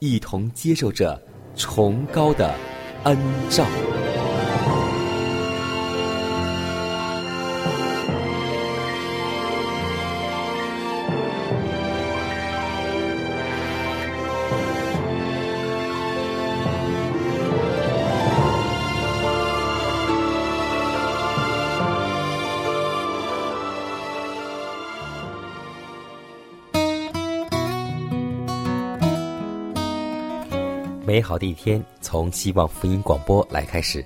一同接受着崇高的恩照。好的一天从希望福音广播来开始，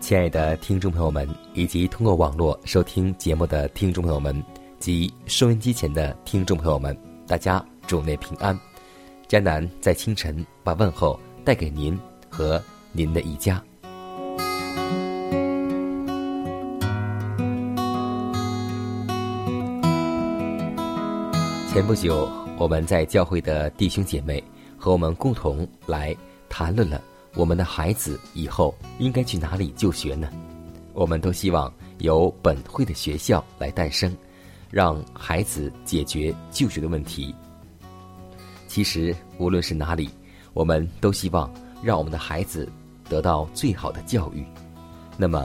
亲爱的听众朋友们，以及通过网络收听节目的听众朋友们及收音机前的听众朋友们，大家主内平安。迦南在清晨把问候带给您和您的一家。前不久，我们在教会的弟兄姐妹和我们共同来谈论了我们的孩子以后应该去哪里就学呢？我们都希望由本会的学校来诞生，让孩子解决就学的问题。其实，无论是哪里，我们都希望让我们的孩子得到最好的教育。那么，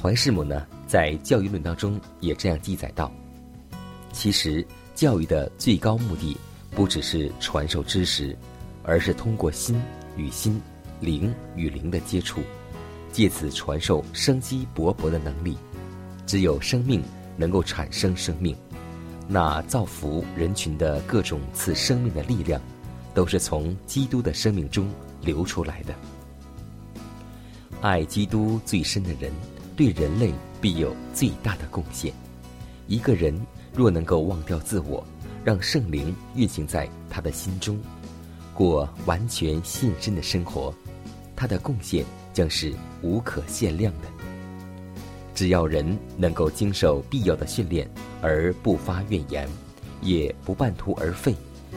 怀师母呢，在教育论当中也这样记载道：其实，教育的最高目的不只是传授知识，而是通过心与心、灵与灵的接触，借此传授生机勃勃的能力。只有生命能够产生生命，那造福人群的各种赐生命的力量，都是从基督的生命中流出来的。爱基督最深的人，对人类必有最大的贡献。一个人若能够忘掉自我，让圣灵运行在他的心中，过完全献身的生活，他的贡献将是无可限量的。只要人能够经受必要的训练，而不发怨言，也不半途而废，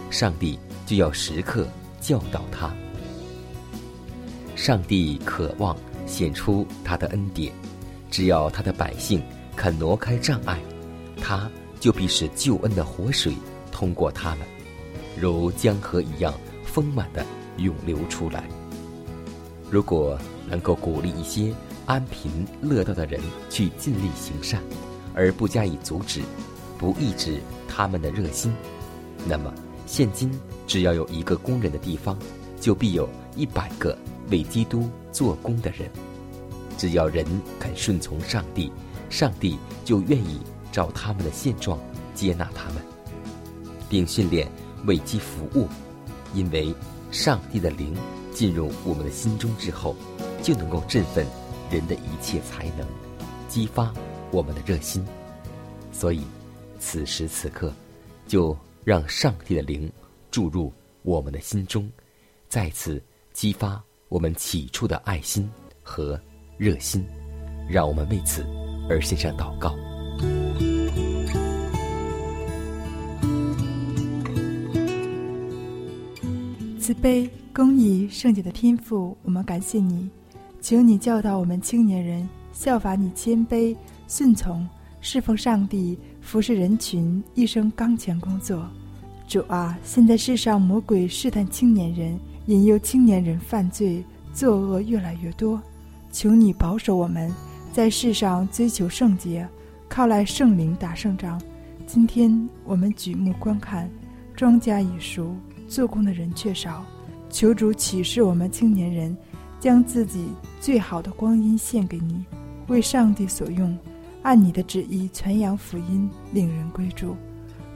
上帝就要时刻教导他。上帝渴望显出他的恩典，只要他的百姓肯挪开障碍，他就必使救恩的活水通过他们，如江河一样丰满的涌流出来。如果能够鼓励一些安贫乐道的人去尽力行善，而不加以阻止，不抑制他们的热心，那么现今只要有一个工人的地方，就必有一百个为基督做工的人。只要人肯顺从上帝，上帝就愿意照他们的现状接纳他们，并训练为其服务。因为上帝的灵进入我们的心中之后，就能够振奋人的一切才能，激发我们的热心。所以，此时此刻，就让上帝的灵注入我们的心中，再次激发我们起初的爱心和热心。让我们为此而献上祷告。慈悲、公义、圣洁的天赋，我们感谢你，请你教导我们青年人效法你谦卑、顺从、侍奉上帝、服侍人群，一生刚强工作。主啊，现在世上魔鬼试探青年人，引诱青年人犯罪，作恶越来越多，求你保守我们，在世上追求圣洁，靠赖圣灵打胜仗。今天我们举目观看，庄稼已熟，做工的人却少。求主启示我们青年人，将自己最好的光阴献给你，为上帝所用，按你的旨意传扬福音，令人归主。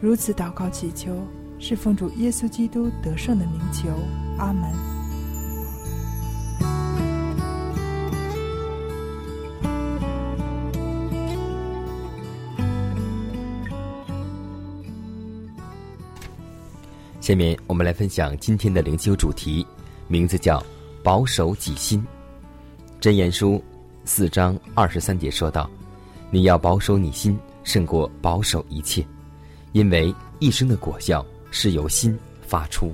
如此祷告祈求，是奉主耶稣基督得胜的名求。阿门。下面我们来分享今天的灵修主题，名字叫“保守己心”。箴言书四章二十三节说道：“你要保守你心，胜过保守一切，因为一生的果效是由心发出。”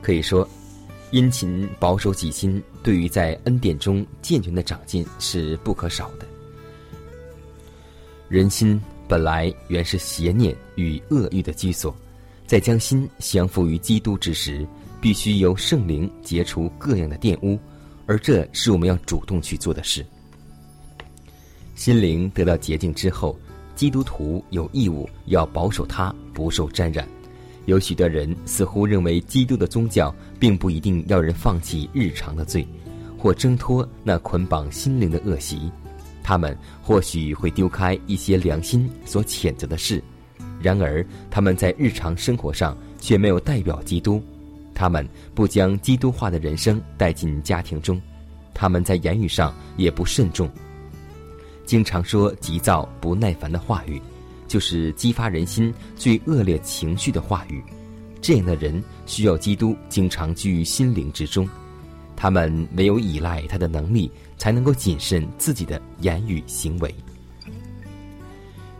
可以说，殷勤保守己心，对于在恩典中健全的长进是不可少的。人心。本来原是邪念与恶欲的居所，在将心降服于基督之时，必须由圣灵结除各样的玷污，而这是我们要主动去做的事。心灵得到洁净之后，基督徒有义务要保守它不受沾染。有许多人似乎认为，基督的宗教并不一定要人放弃日常的罪，或挣脱那捆绑心灵的恶习。他们或许会丢开一些良心所谴责的事，然而他们在日常生活上却没有代表基督。他们不将基督化的人生带进家庭中，他们在言语上也不慎重，经常说急躁不耐烦的话语，就是激发人心最恶劣情绪的话语。这样的人需要基督经常居于心灵之中。他们唯有依赖他的能力，才能够谨慎自己的言语行为。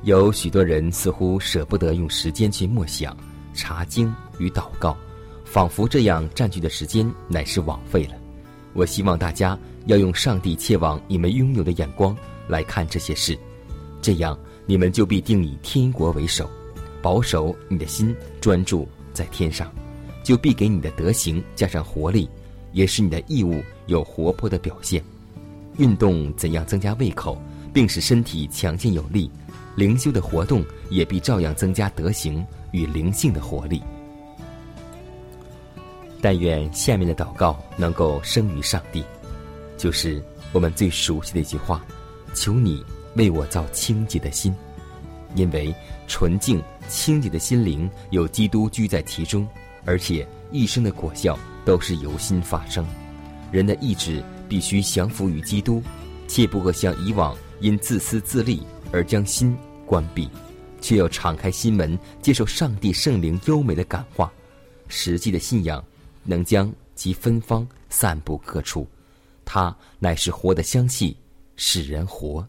有许多人似乎舍不得用时间去默想、查经与祷告，仿佛这样占据的时间乃是枉费了。我希望大家要用上帝切往你们拥有的眼光来看这些事，这样你们就必定以天国为首，保守你的心专注在天上，就必给你的德行加上活力。也是你的义务有活泼的表现。运动怎样增加胃口，并使身体强健有力，灵修的活动也必照样增加德行与灵性的活力。但愿下面的祷告能够生于上帝，就是我们最熟悉的一句话：“求你为我造清洁的心，因为纯净清洁的心灵有基督居在其中，而且一生的果效。”都是由心发生，人的意志必须降服于基督，切不可像以往因自私自利而将心关闭，却要敞开心门，接受上帝圣灵优美的感化。实际的信仰能将其芬芳散布各处，它乃是活的香气，使人活。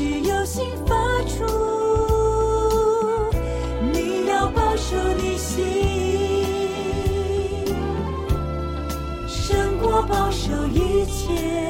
是由心发出，你要保守你心，胜过保守一切。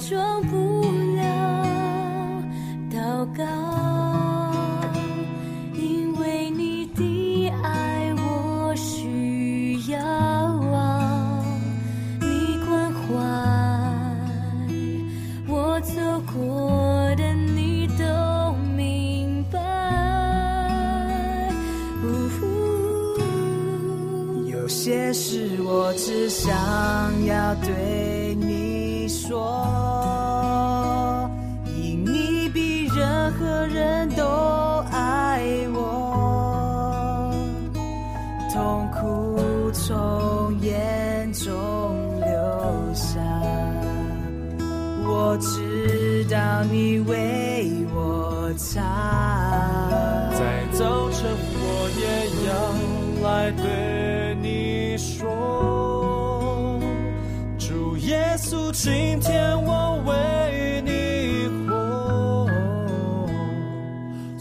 装不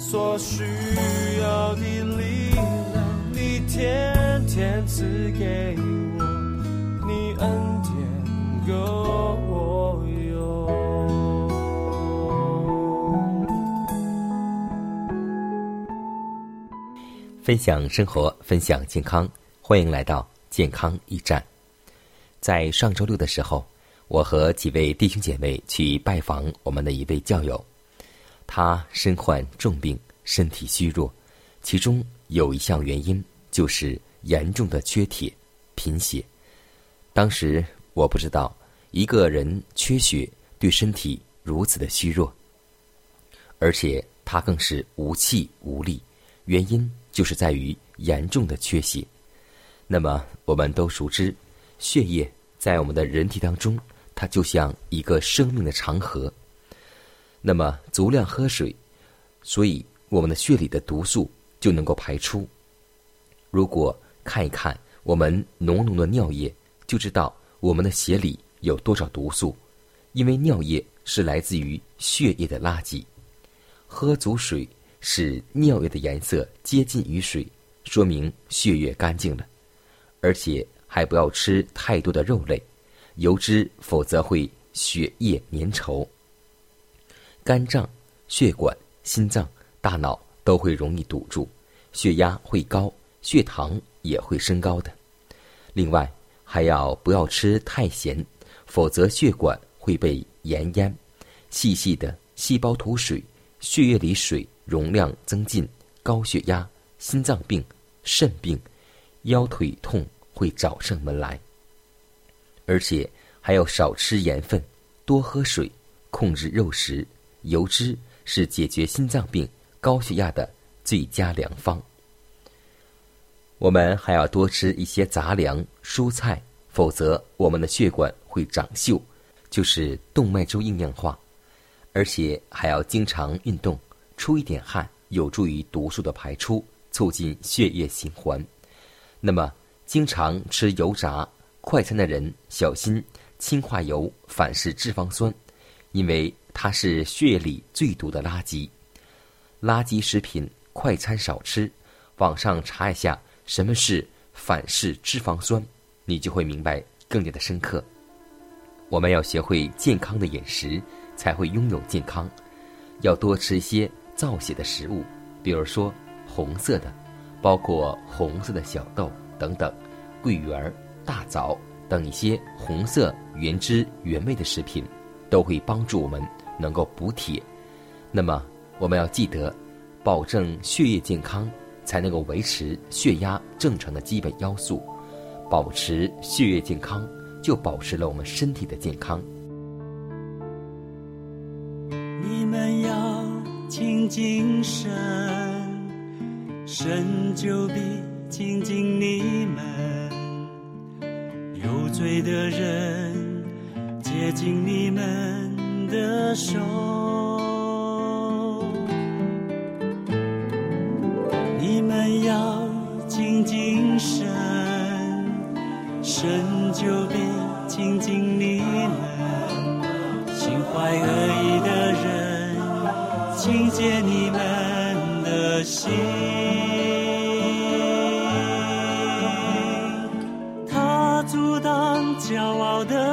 所需要的力量，你天天赐给我，你恩典够用。分享生活，分享健康，欢迎来到健康驿站。在上周六的时候，我和几位弟兄姐妹去拜访我们的一位教友，他身患重病，身体虚弱，其中有一项原因就是严重的缺铁、贫血。当时我不知道一个人缺血对身体如此的虚弱，而且他更是无气无力，原因。就是在于严重的缺血。那么，我们都熟知，血液在我们的人体当中，它就像一个生命的长河。那么，足量喝水，所以我们的血里的毒素就能够排出。如果看一看我们浓浓的尿液，就知道我们的血里有多少毒素，因为尿液是来自于血液的垃圾。喝足水。使尿液的颜色接近于水，说明血液干净了。而且还不要吃太多的肉类、油脂，否则会血液粘稠。肝脏、血管、心脏、大脑都会容易堵住，血压会高，血糖也会升高的。另外，还要不要吃太咸，否则血管会被盐淹，细细的细胞吐水，血液里水。容量增进，高血压、心脏病、肾病、腰腿痛会找上门来。而且还要少吃盐分，多喝水，控制肉食、油脂，是解决心脏病、高血压的最佳良方。我们还要多吃一些杂粮、蔬菜，否则我们的血管会长锈，就是动脉粥硬硬化。而且还要经常运动。出一点汗有助于毒素的排出，促进血液循环。那么，经常吃油炸、快餐的人，小心氢化油反式脂肪酸，因为它是血里最毒的垃圾。垃圾食品、快餐少吃。网上查一下什么是反式脂肪酸，你就会明白更加的深刻。我们要学会健康的饮食，才会拥有健康。要多吃一些。造血的食物，比如说红色的，包括红色的小豆等等，桂圆、大枣等一些红色原汁原味的食品，都会帮助我们能够补铁。那么我们要记得，保证血液健康，才能够维持血压正常的基本要素。保持血液健康，就保持了我们身体的健康。你们要。亲近神，神就必亲近你们。有罪的人接近你们的手。你们要静静神，神就必亲近你们。心怀恶意的人。听见你们的心，他阻挡骄傲的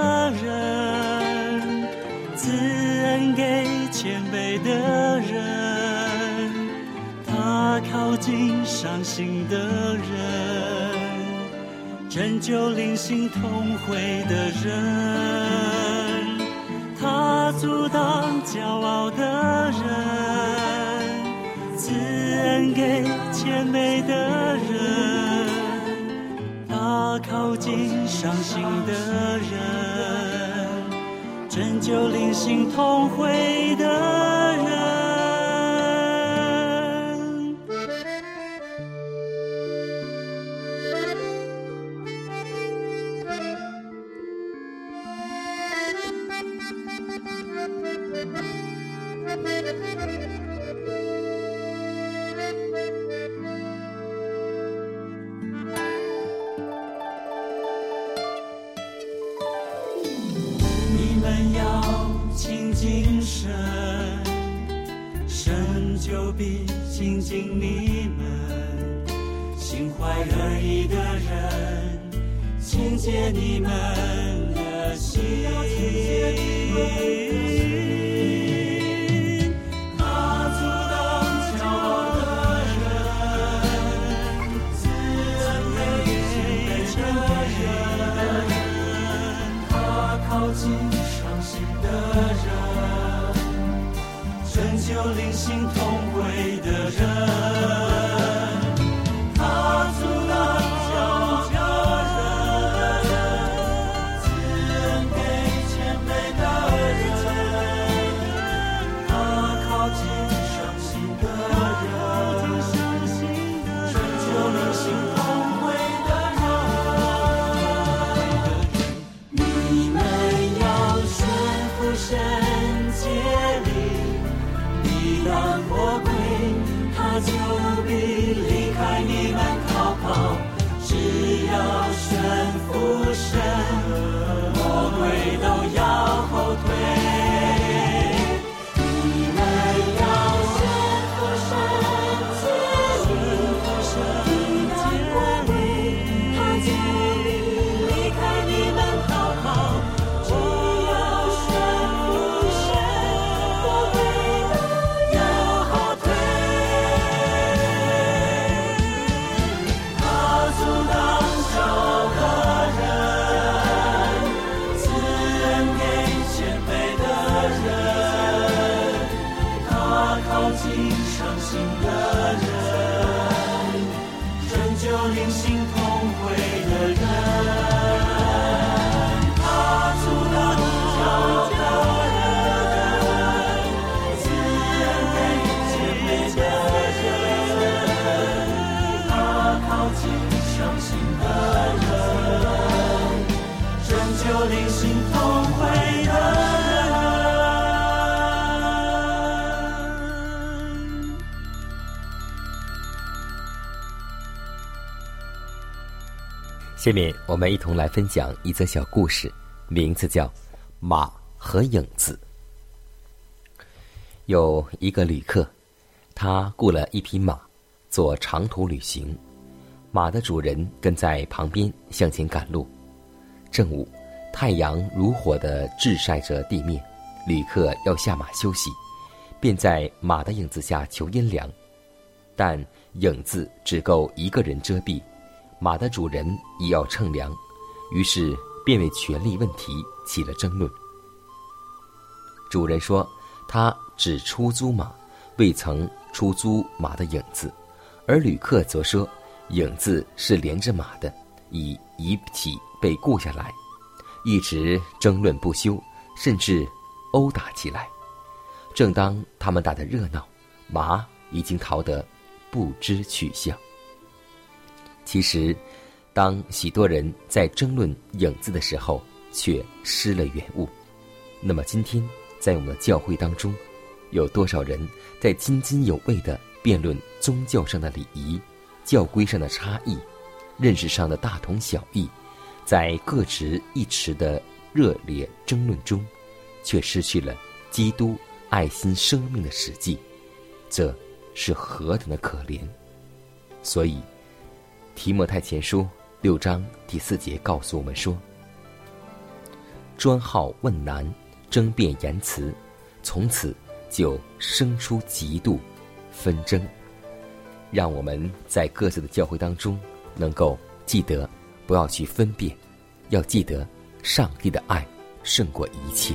伤心的人，拯救灵心痛悔的人，他阻挡骄傲的人。赐恩给谦卑的人，他靠近伤心的人，拯救灵心痛悔的。伤心的人，拯救灵心同归的人。下面我们一同来分享一则小故事，名字叫《马和影子》。有一个旅客，他雇了一匹马做长途旅行，马的主人跟在旁边向前赶路。正午，太阳如火的炙晒着地面，旅客要下马休息，便在马的影子下求阴凉，但影子只够一个人遮蔽。马的主人也要乘凉，于是便为权力问题起了争论。主人说，他只出租马，未曾出租马的影子；而旅客则说，影子是连着马的，已一起被雇下来，一直争论不休，甚至殴打起来。正当他们打得热闹，马已经逃得不知去向。其实，当许多人在争论影子的时候，却失了原物。那么，今天在我们的教会当中，有多少人在津津有味的辩论宗教上的礼仪、教规上的差异、认识上的大同小异，在各执一词的热烈争论中，却失去了基督爱心生命的实际，这是何等的可怜！所以。提摩太前书六章第四节告诉我们说：“专好问难，争辩言辞，从此就生出嫉妒、纷争。”让我们在各自的教会当中，能够记得不要去分辨，要记得上帝的爱胜过一切。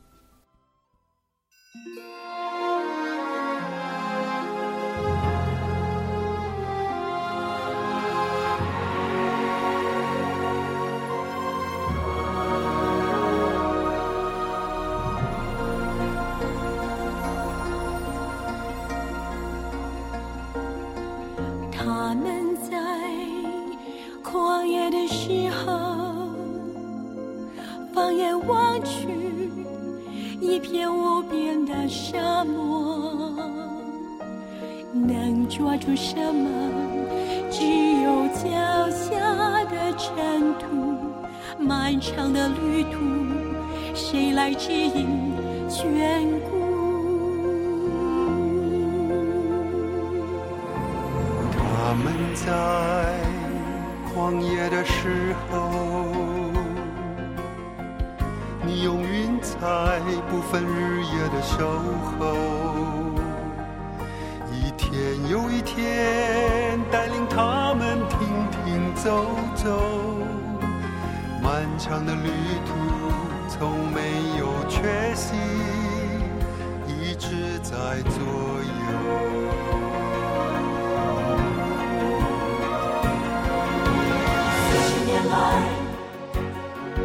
长的旅途，谁来指引眷顾？他们在旷野的时候，你用云彩不分日夜的守候，一天又一天带领他们停停走走。长的旅途从没有缺席，一直在左右。四十年来，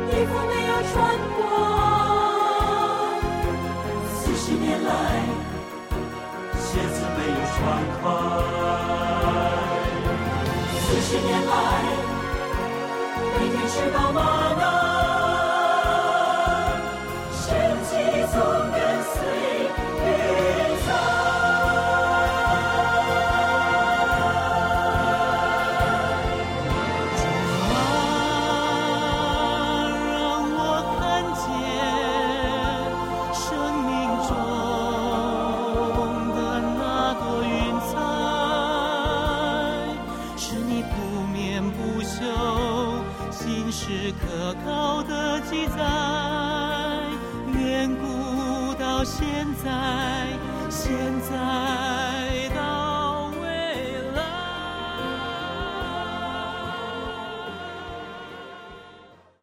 衣服没有穿过；四十年来，鞋子没有穿开；四十年来。每天吃饱吗